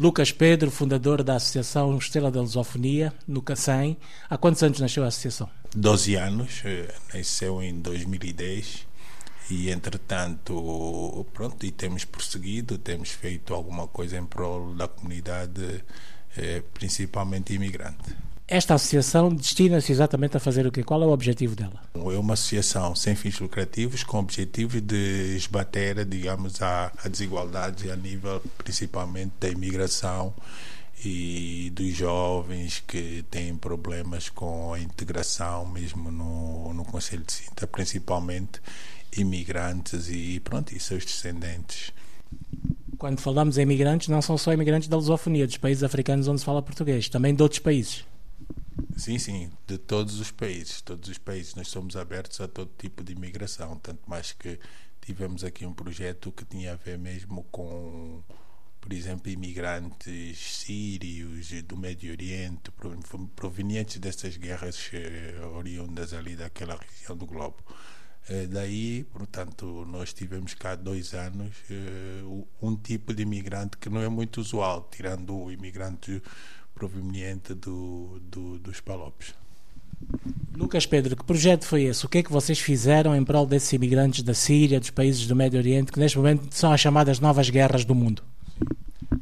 Lucas Pedro, fundador da Associação Estrela da Lusofonia, no Cacém. Há quantos anos nasceu a associação? 12 anos, eh, nasceu em 2010 e entretanto, pronto, e temos prosseguido, temos feito alguma coisa em prol da comunidade, eh, principalmente imigrante. Esta associação destina-se exatamente a fazer o quê? Qual é o objetivo dela? É uma associação sem fins lucrativos com o objetivo de esbater, digamos, a, a desigualdade a nível principalmente da imigração e dos jovens que têm problemas com a integração mesmo no, no Conselho de Sinta, principalmente imigrantes e pronto, e seus descendentes. Quando falamos em imigrantes, não são só imigrantes da lusofonia, dos países africanos onde se fala português, também de outros países. Sim, sim, de todos os países, todos os países. Nós somos abertos a todo tipo de imigração, tanto mais que tivemos aqui um projeto que tinha a ver mesmo com, por exemplo, imigrantes sírios do Médio Oriente, provenientes dessas guerras eh, oriundas ali daquela região do globo. Eh, daí, portanto, nós tivemos cá dois anos eh, um tipo de imigrante que não é muito usual, tirando o imigrante proveniente do, do, dos Palopes. Lucas Pedro, que projeto foi esse? O que é que vocês fizeram em prol desses imigrantes da Síria, dos países do Médio Oriente, que neste momento são as chamadas novas guerras do mundo?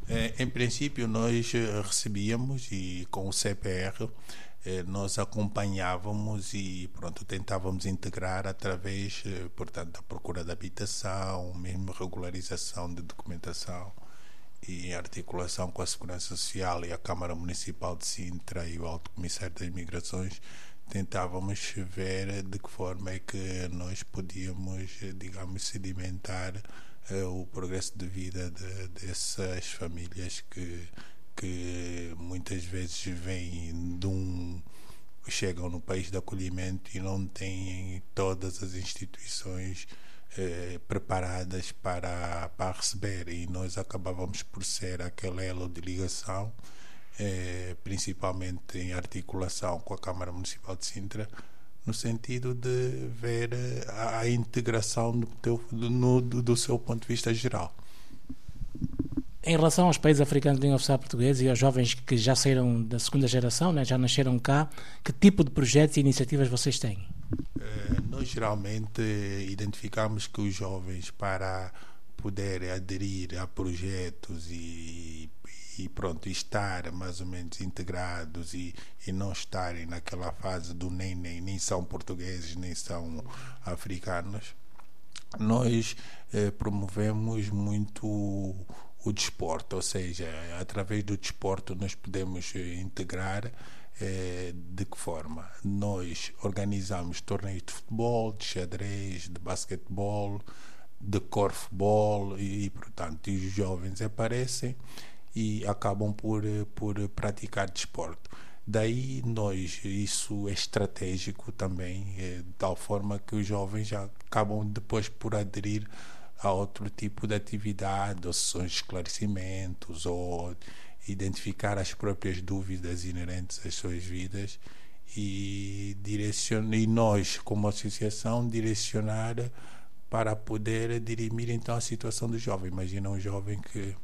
É, em princípio, nós eh, recebíamos e com o CPR eh, nós acompanhávamos e pronto tentávamos integrar através, eh, portanto, da procura de habitação, mesmo regularização de documentação e em articulação com a Segurança Social e a Câmara Municipal de Sintra e o Alto Comissário das Imigrações, tentávamos ver de que forma é que nós podíamos, digamos, sedimentar uh, o progresso de vida de, dessas famílias que, que muitas vezes vêm de um chegam no país de acolhimento e não têm todas as instituições eh, preparadas para, para receber e nós acabávamos por ser aquele elo de ligação, eh, principalmente em articulação com a Câmara Municipal de Sintra, no sentido de ver a, a integração do, teu, do, no, do seu ponto de vista geral. Em relação aos países africanos de língua oficial portuguesa e aos jovens que já saíram da segunda geração, né, já nasceram cá, que tipo de projetos e iniciativas vocês têm? Eh, nós geralmente identificamos que os jovens, para poderem aderir a projetos e, e pronto, estar mais ou menos integrados e, e não estarem naquela fase do nem, nem, nem são portugueses, nem são africanos, nós eh, promovemos muito o desporto, ou seja, através do desporto nós podemos eh, integrar é, de que forma? Nós organizamos torneios de futebol, de xadrez, de basquetebol, de corfball e, e portanto, os jovens aparecem e acabam por, por praticar desporto. Daí nós, isso é estratégico também, é, de tal forma que os jovens já acabam depois por aderir a outro tipo de atividade, ou sessões de esclarecimentos, ou identificar as próprias dúvidas inerentes às suas vidas e direcionar e nós como associação direcionar para poder dirimir então a situação do jovem. Imagina um jovem que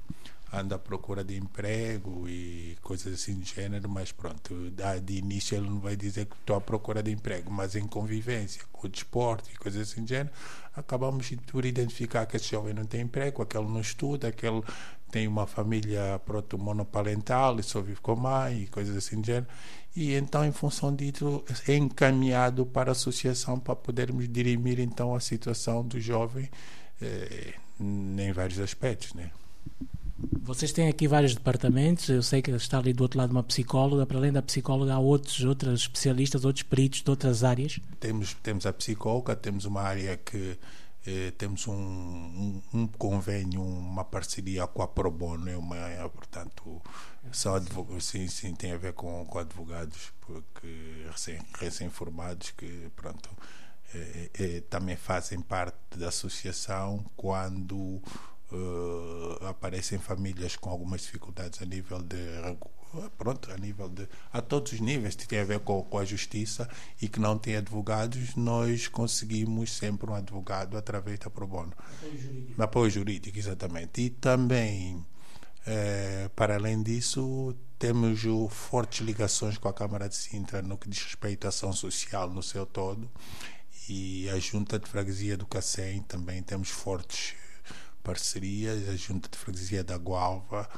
anda à procura de emprego e coisas assim do gênero, mas pronto, de início ele não vai dizer que estou à procura de emprego, mas em convivência com o desporto e coisas assim do gênero, acabamos por identificar que esse jovem não tem emprego, aquele não estuda, aquele tem uma família pronto, monoparental e só vive com a mãe e coisas assim do gênero. E então, em função disso, é encaminhado para a associação para podermos dirimir então a situação do jovem eh, em vários aspectos, né? Vocês têm aqui vários departamentos, eu sei que está ali do outro lado uma psicóloga, para além da psicóloga há outros, outros especialistas, outros peritos de outras áreas? Temos, temos a psicóloga, temos uma área que eh, temos um, um, um, convênio, uma parceria com a Probono, é uma, é, portanto, sim, sim, tem a ver com, com advogados porque recém-formados que, pronto, eh, eh, também fazem parte da associação quando uh, aparecem famílias com algumas dificuldades a nível de pronto, a nível de a todos os níveis que tem a ver com, com a justiça e que não tem advogados, nós conseguimos sempre um advogado através da pro bono. Apoio jurídico. Apoio jurídico, exatamente. E também Eh, para além disso, temos fortes ligações com a Câmara de Sintra no que diz respeito à ação social no seu todo e a Junta de Freguesia do Cacém também temos fortes parcerias, a Junta de Freguesia da Gualva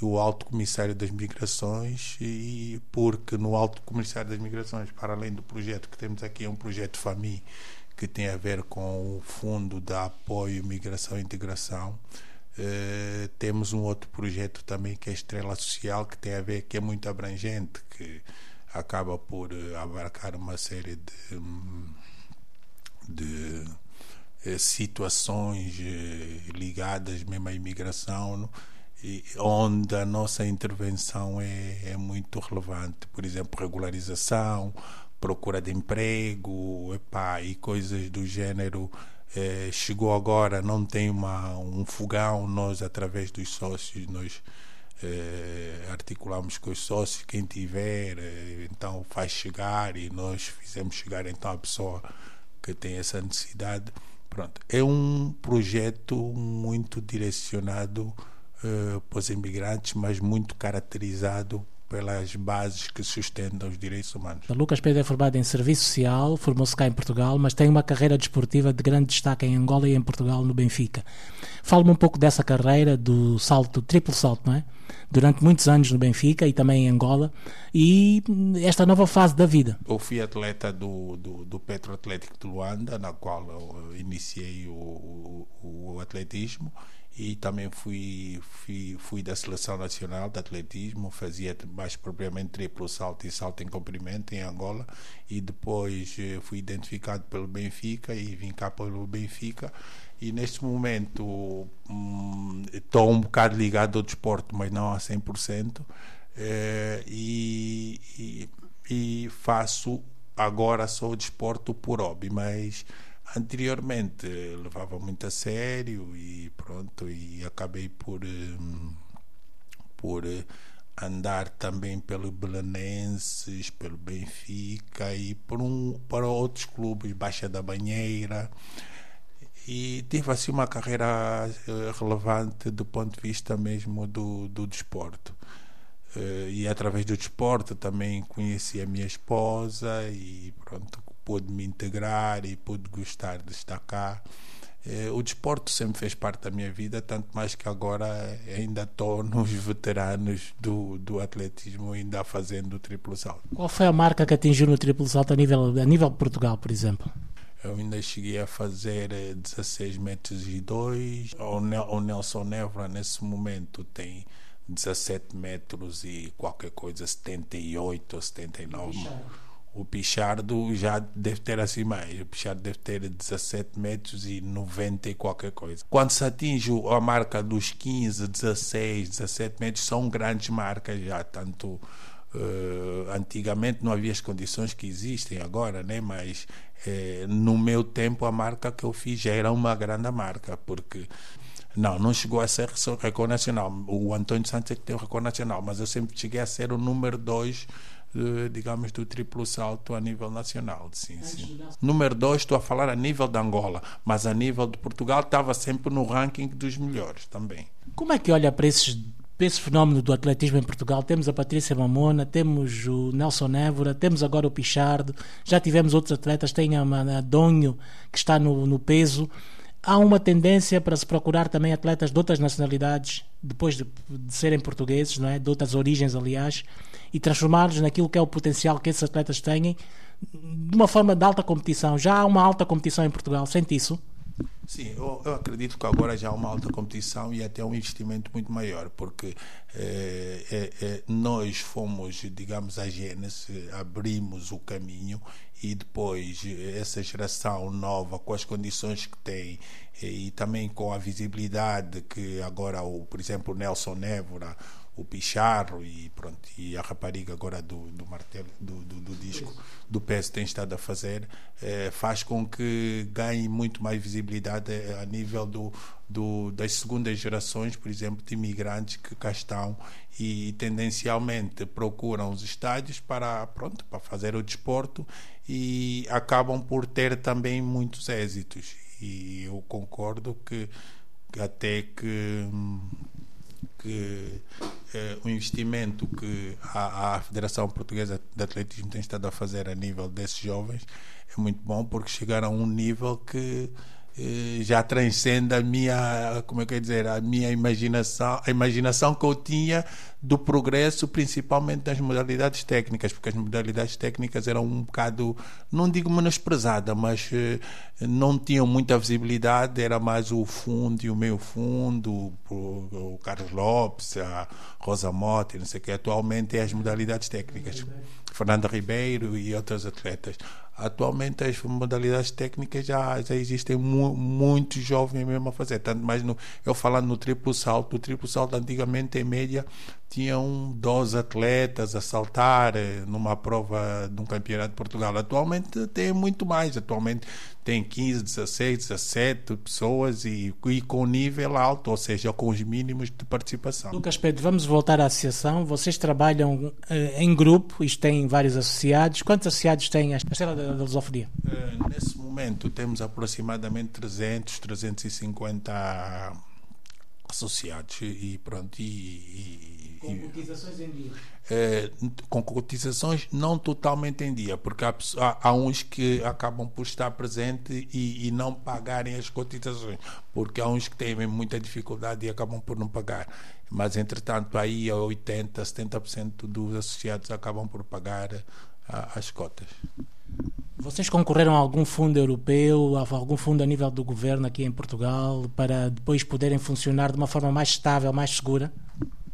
e o Alto Comissário das Migrações e porque no Alto Comissário das Migrações, para além do projeto que temos aqui, é um projeto FAMI que tem a ver com o Fundo de Apoio Migração e Integração. Uh, temos um outro projeto também que é Estrela Social, que tem a ver, que é muito abrangente, que acaba por uh, abarcar uma série de, de uh, situações ligadas mesmo à imigração, onde a nossa intervenção é, é muito relevante. Por exemplo, regularização, procura de emprego epá, e coisas do gênero é, chegou agora, não tem uma, um fogão, nós através dos sócios, nós é, articulamos com os sócios, quem tiver, então faz chegar e nós fizemos chegar então a pessoa que tem essa necessidade. Pronto, é um projeto muito direcionado para os imigrantes, mas muito caracterizado pelas bases que sustentam os direitos humanos. Lucas Pedro é formado em Serviço Social, formou-se cá em Portugal, mas tem uma carreira desportiva de grande destaque em Angola e em Portugal, no Benfica. Fala-me um pouco dessa carreira, do salto, triplo salto, não é? Durante muitos anos no Benfica e também em Angola, e esta nova fase da vida. Eu fui atleta do, do, do Petro Atlético de Luanda, na qual eu iniciei o, atletismo e também fui, fui, fui da seleção nacional de atletismo, fazia mais propriamente triplo salto e salto em comprimento em Angola e depois eh, fui identificado pelo Benfica e vim cá pelo Benfica e neste momento hum, estou um bocado ligado ao desporto, mas não a 100% eh, e, e, e faço agora só o desporto por hobby, mas anteriormente levava muito a sério e pronto e acabei por um, por andar também pelo Belenenses, pelo Benfica e por um para outros clubes, Baixa da Banheira e tive assim uma carreira eh, relevante do ponto de vista mesmo do, do desporto. Uh, e através do desporto também conheci a minha esposa e pronto pude me integrar e pude gostar de estar cá. Eh, o desporto sempre fez parte da minha vida, tanto mais que agora ainda estou nos veteranos do, do atletismo, ainda fazendo o triplo salto. Qual foi a marca que atingiu no triplo salto a nível, a nível de Portugal, por exemplo? Eu ainda cheguei a fazer 16 eh, metros e 2. O Nelson Nevra, nesse momento, tem 17 metros e qualquer coisa, 78 ou 79. Puxa o Pichardo já deve ter assim mais. O Pichardo deve ter 17 metros e 90 e qualquer coisa. Quando se atinge a marca dos 15, 16, 17 metros, são grandes marcas já. Tanto uh, antigamente não havia as condições que existem agora, né? mas uh, no meu tempo a marca que eu fiz já era uma grande marca, porque. Não, não chegou a ser recorde nacional. O Antônio Santos é que tem o recorde nacional, mas eu sempre cheguei a ser o número 2 digamos, do triplo salto a nível nacional. Sim, sim. Número dois, estou a falar a nível de Angola, mas a nível de Portugal estava sempre no ranking dos melhores também. Como é que olha para esses para esse fenómeno do atletismo em Portugal. Temos a Patrícia Mamona, temos o Nelson Évora, temos agora o Pichardo, já tivemos outros atletas, tem a, a Donho, que está no, no peso há uma tendência para se procurar também atletas de outras nacionalidades, depois de, de serem portugueses, não é? de outras origens, aliás, e transformá-los naquilo que é o potencial que esses atletas têm de uma forma de alta competição. Já há uma alta competição em Portugal, sente isso? Sim, eu, eu, acredito que agora já há uma alta competição e até um investimento muito maior, porque eh, eh, eh, nós fomos, digamos, a gênese, abrimos o caminho e depois essa geração nova, com as condições que tem e também com a visibilidade que agora, o, por exemplo, o Nelson Névora, o Picharro e pronto e a rapariga agora do, do martelo do, do, do disco do peso tem estado a fazer eh, faz com que ganhe muito mais visibilidade eh, a nível do, do, das segundas gerações por exemplo de imigrantes que cá estão e tendencialmente procuram os estádios para pronto para fazer o desporto e acabam por ter também muitos êxitos. E eu concordo que até que que eh, o investimento que a, a, Federação Portuguesa de Atletismo tem estado a fazer a nível desses jovens é muito bom porque chegaram a um nível que já transcende a minha, como é que eu dizer, a minha imaginação, a imaginação que eu tinha do progresso, principalmente das modalidades técnicas, porque as modalidades técnicas eram um bocado, não digo menosprezada, mas eh, não tinham muita visibilidade, era mais o fundo e o meio fundo, o Carlos Lopes, a Rosa Motti, não sei o que, atualmente é as modalidades técnicas. Fernanda Ribeiro e outros atletas. Atualmente as modalidades técnicas já, já existem mu muitos jovens mesmo a fazer. Tanto mais no, eu falando no triplo salto, o triplo salto antigamente em média tinham 12 atletas a saltar eh, numa prova de um campeonato de Portugal. Atualmente tem muito mais. Atualmente tem 15, 16, 17 pessoas e, e com nível alto, ou seja, com os mínimos de participação. Lucas Pedro, vamos voltar à associação. Vocês trabalham eh, em grupo, isto tem vários associados. Quantos associados tem a Estrela da, da Lusofonia? Uh, nesse momento temos aproximadamente 300, 350 associados e pronto e, e com cotizações em dia é, com cotizações não totalmente em dia porque há, há, há uns que acabam por estar presente e, e, não pagarem as cotizações porque há uns que têm muita dificuldade e acabam por não pagar mas entretanto aí 80 70% dos associados acabam por pagar a, as cotas vocês concorreram a algum fundo europeu, a algum fundo a nível do governo aqui em Portugal, para depois poderem funcionar de uma forma mais estável, mais segura?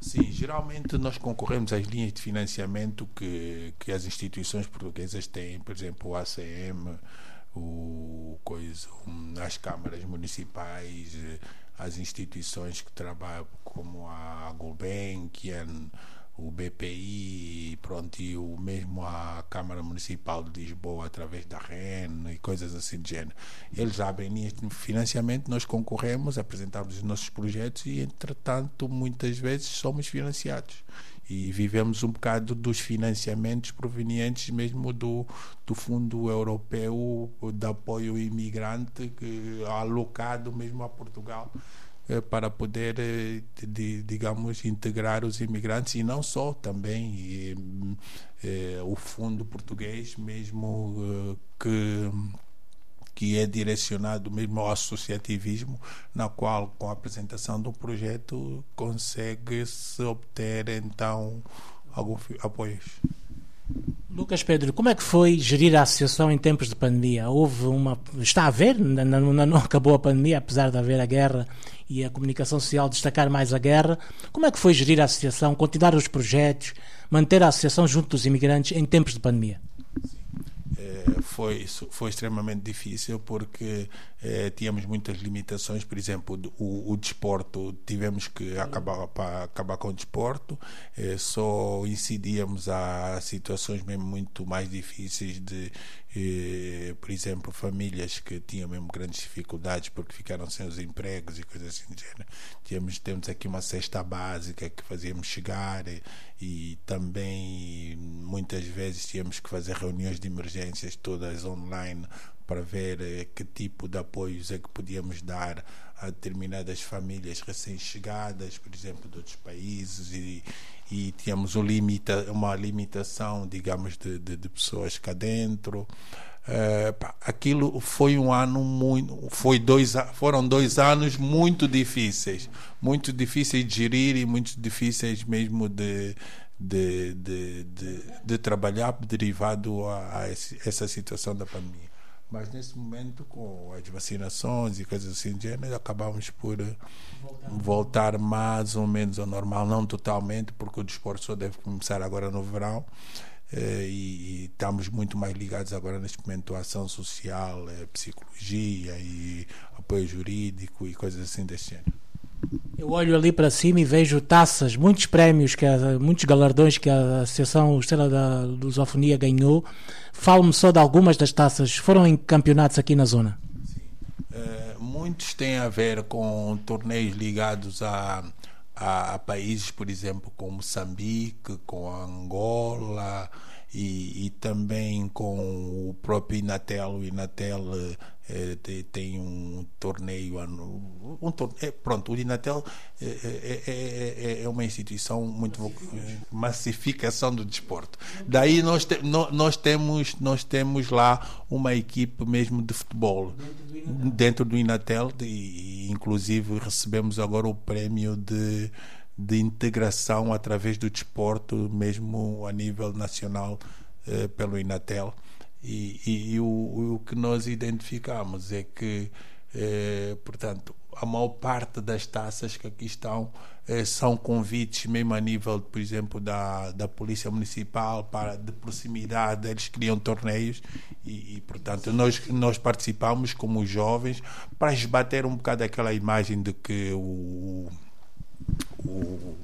Sim, geralmente nós concorremos às linhas de financiamento que, que as instituições portuguesas têm, por exemplo, o ACM, o, coisa, as câmaras municipais, as instituições que trabalham como a Gulbenkian, o BPI, pronto, e o mesmo a Câmara Municipal de Lisboa através da REN e coisas assim de gênero. Eles abrem linhas de financiamento, nós concorremos, apresentamos os nossos projetos e, entretanto, muitas vezes somos financiados. E vivemos um bocado dos financiamentos provenientes mesmo do, do Fundo Europeu de Apoio Imigrante, que, alocado mesmo a Portugal eh, para poder, eh, de, digamos, integrar os imigrantes e não só, também e, eh, o fundo português mesmo que que é direcionado mesmo ao associativismo, na qual, com a apresentação do projeto, consegue-se obter então alguns apoios. Lucas Pedro, como é que foi gerir a associação em tempos de pandemia? Houve uma. Está a haver, não, não, acabou a pandemia, apesar de haver a guerra e a comunicação social destacar mais a guerra. Como é que foi gerir a associação, continuar os projetos, manter a associação junto dos imigrantes em tempos de pandemia? Foi, foi extremamente difícil porque eh, tínhamos muitas limitações, por exemplo, o, o desporto, tivemos que acabar, para acabar com o desporto, eh, só incidíamos a situações mesmo muito mais difíceis de, eh, por exemplo, famílias que tinham mesmo grandes dificuldades porque ficaram sem os empregos e coisas assim do. Tínhamos, temos aqui uma cesta básica que fazíamos chegar e, e também muitas vezes tínhamos que fazer reuniões de emergências todas online para ver eh, que tipo de apoios é que podíamos dar a determinadas famílias recém-chegadas, por exemplo, de outros países, e, e tínhamos um limita, uma limitação, digamos, de, de, de pessoas cá dentro. Uh, aquilo foi um ano muito foi dois foram dois anos muito difíceis muito difíceis de gerir e muito difíceis mesmo de de, de, de, de trabalhar derivado a, a essa situação da pandemia mas nesse momento, com as vacinações e coisas assim de gênero, acabamos por eh, voltar. voltar mais ou menos ao normal, não totalmente, porque o desporto só deve começar agora no verão. Eh, e, e, estamos muito mais ligados agora neste momento à ação social, eh, psicologia e apoio jurídico e coisas assim desse género. Eu olho ali para cima e vejo taças, muitos prémios, que muitos galardões que a Associação Estrela da Lusofonia ganhou. Fale-me só de algumas das taças. Foram em campeonatos aqui na zona? Uh, muitos têm a ver com torneios ligados a, a, a países, por exemplo, como Moçambique, com Angola e, e também com o próprio Inatel. O Inatel é, tem um torneio um torneio, pronto o Inatel é, é, é, uma instituição muito massificação do desporto daí nós, te, nós temos nós temos lá uma equipe mesmo de futebol dentro do Inatel e inclusive recebemos agora o prémio de de integração através do desporto mesmo a nível nacional pelo Inatel. E, e, e o, o, que nós identificamos é que, eh, portanto, a maior parte das taças que aqui estão eh, são convites, mesmo a nível, por exemplo, da, da Polícia Municipal, para de proximidade, eles criam torneios e, e, portanto, nós, nós participamos como jovens para esbater um bocado aquela imagem de que o, o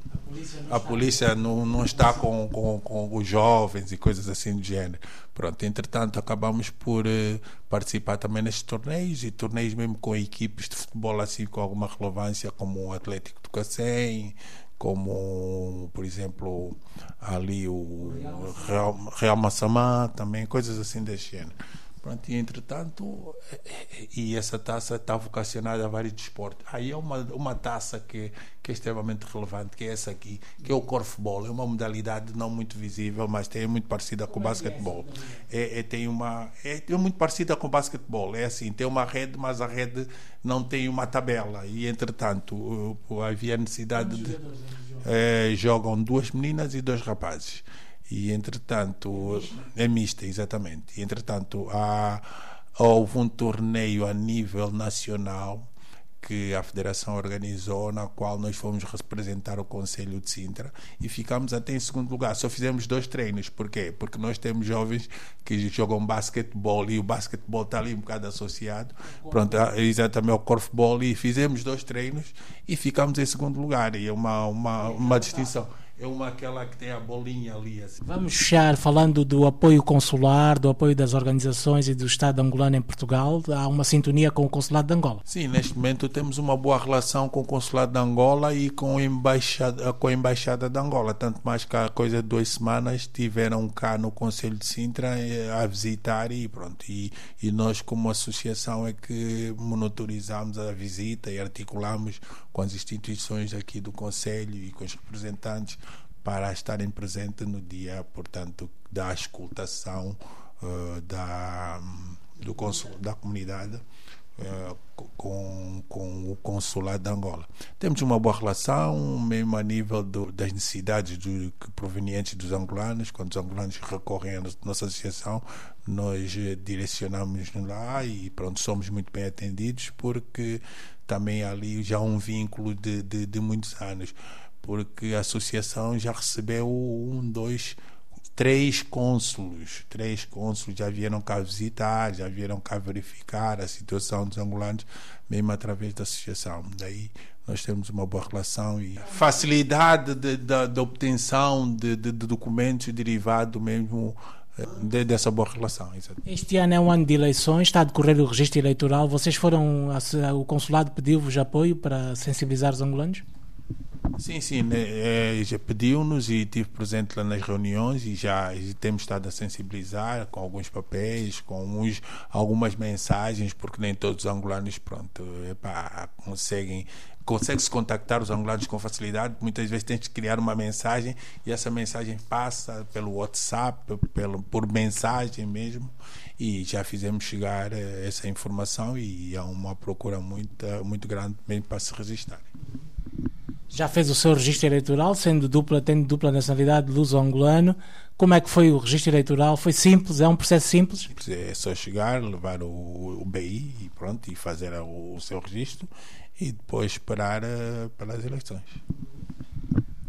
a polícia não, não está com, com, com, os jovens e coisas assim do gênero. Pronto, entretanto, acabamos por uh, participar também nestes torneios e torneios mesmo com equipes de futebol assim com alguma relevância, como o Atlético do Cacém, como, por exemplo, ali o Real, Real Massamá, também, coisas assim desse gênero. Pronto, e entretanto, e essa taça está vocacionada a vários desportos. Aí é uma, uma taça que, que é extremamente relevante, que é essa aqui, que é o corfball. É uma modalidade não muito visível, mas tem, é muito parecida com o basquetebol. É, é, tem uma, é, é muito parecida com o basquetebol. É assim, tem uma rede, mas a rede não tem uma tabela. E entretanto, havia necessidade de. É, jogam duas meninas e dois rapazes. E entretanto, é mista, exatamente. E entretanto, há, houve um torneio a nível nacional que a Federação organizou, na qual nós fomos representar o Conselho de Sintra e ficamos até em segundo lugar. Só fizemos dois treinos. Por quê? Porque nós temos jovens que jogam basquetebol e o basquetebol está ali um bocado associado. Pronto, exatamente ao corfball e fizemos dois treinos e ficamos em segundo lugar. E é uma, uma, uma distinção é uma aquela que tem a bolinha ali. Assim. Vamos fechar falando do apoio consular, do apoio das organizações e do Estado angolano em Portugal. Há uma sintonia com o Consulado de Angola. Sim, neste momento temos uma boa relação com o Consulado de Angola e com a Embaixada, com a embaixada de Angola. Tanto mais que há coisa de duas semanas estiveram cá no Conselho de Sintra eh, a visitar e pronto. E, e nós, como associação, é que monitorizamos a visita e articulamos com as instituições aqui do Conselho e com os representantes para estarem presentes no dia, portanto, da escutação uh, da, do consul, da comunidade uh, com, com o consulado de Angola. Temos uma boa relação, mesmo a nível do, das necessidades do, provenientes dos angolanos. Quando os angolanos recorrem à nossa associação, nós eh, direcionamos lá e pronto, somos muito bem atendidos porque também ali já um vínculo de, de, de muitos anos porque a associação já recebeu um, dois, três cônsulos. Três cônsulos já vieram cá visitar, já vieram cá verificar a situação dos angolanos, mesmo através da associação. Daí nós temos uma boa relação e facilidade de, de, de obtenção de, de, documentos derivado mesmo eh, de, dessa boa relação. Este ano é um ano de eleições, está a decorrer o registro eleitoral. Vocês foram, o consulado pediu-vos apoio para sensibilizar os angolanos? Sim, sim, né, é, já pediu-nos e estive presente lá nas reuniões e já e temos estado a sensibilizar com alguns papéis, com uns, algumas mensagens, porque nem todos os angolanos, pronto, epá, conseguem consegue-se contactar os angolanos com facilidade. Muitas vezes tem que criar uma mensagem e essa mensagem passa pelo WhatsApp, pelo, por mensagem mesmo. E já fizemos chegar eh, essa informação e há uma procura muito, muito grande mesmo para se registrar. Já fez o seu registro eleitoral, sendo dupla, tendo dupla nacionalidade luso-angolano. Como é que foi o registro eleitoral? Foi simples? É um processo simples? É só chegar, levar o, o BI e pronto, e fazer o, o seu registro e depois esperar uh, pelas eleições.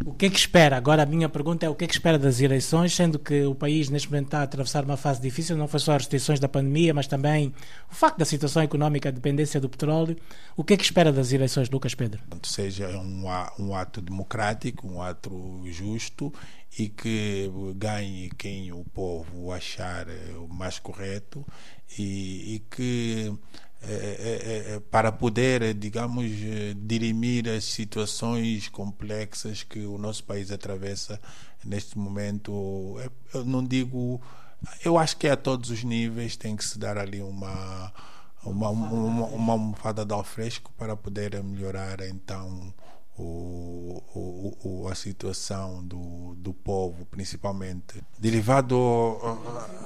O que é que espera? Agora a minha pergunta é o que é que espera das eleições, sendo que o país neste momento está a atravessar uma fase difícil, não foi só as restrições da pandemia, mas também o facto da situação económica, a dependência do petróleo. O que é que espera das eleições, Lucas Pedro? Seja um, um ato democrático, um ato justo e que ganhe quem o povo achar eh, mais correto e, e que é, para poder, digamos, dirimir as situações complexas que o nosso país atravessa neste momento. Eu não digo, eu acho que é a todos os níveis tem que se dar ali uma uma, uma, uma almofada de alfresco para poder melhorar então o, o, o, a situação do, do povo, principalmente derivado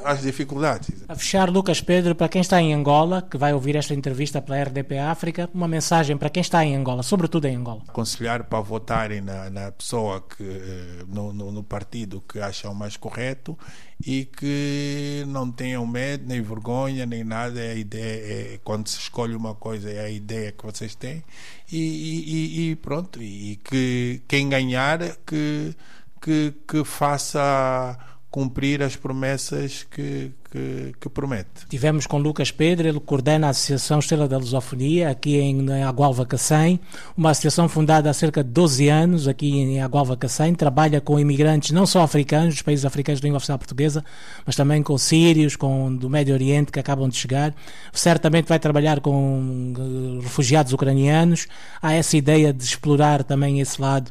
às dificuldades. A fechar, Lucas Pedro, para quem está em Angola, que vai ouvir esta entrevista pela RDP África, uma mensagem para quem está em Angola, sobretudo em Angola. Aconselhar para votarem na, na pessoa que eh, no, no, no partido que acham mais correto e que não tenham medo, nem vergonha, nem nada. É a ideia, é, quando se escolhe uma coisa, é a ideia que vocês têm e, e, e pronto. E que quem ganhar que, que, que faça cumprir as promessas que, que, que, promete. Tivemos com Lucas Pedro, ele coordena a Associação Estrela da Lusofonia, aqui em, em Agualva Cacém, uma associação fundada há cerca de 12 anos, aqui em Agualva Cacém, trabalha com imigrantes não só africanos, dos países africanos de língua oficial portuguesa, mas também com sírios, com do Médio Oriente que acabam de chegar. Certamente vai trabalhar com uh, refugiados ucranianos. Há essa ideia de explorar também esse lado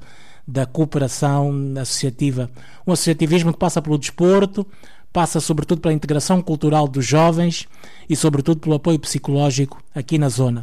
da cooperação associativa. Um associativismo que passa pelo desporto, passa sobretudo pela integração cultural dos jovens e sobretudo pelo apoio psicológico aqui na zona.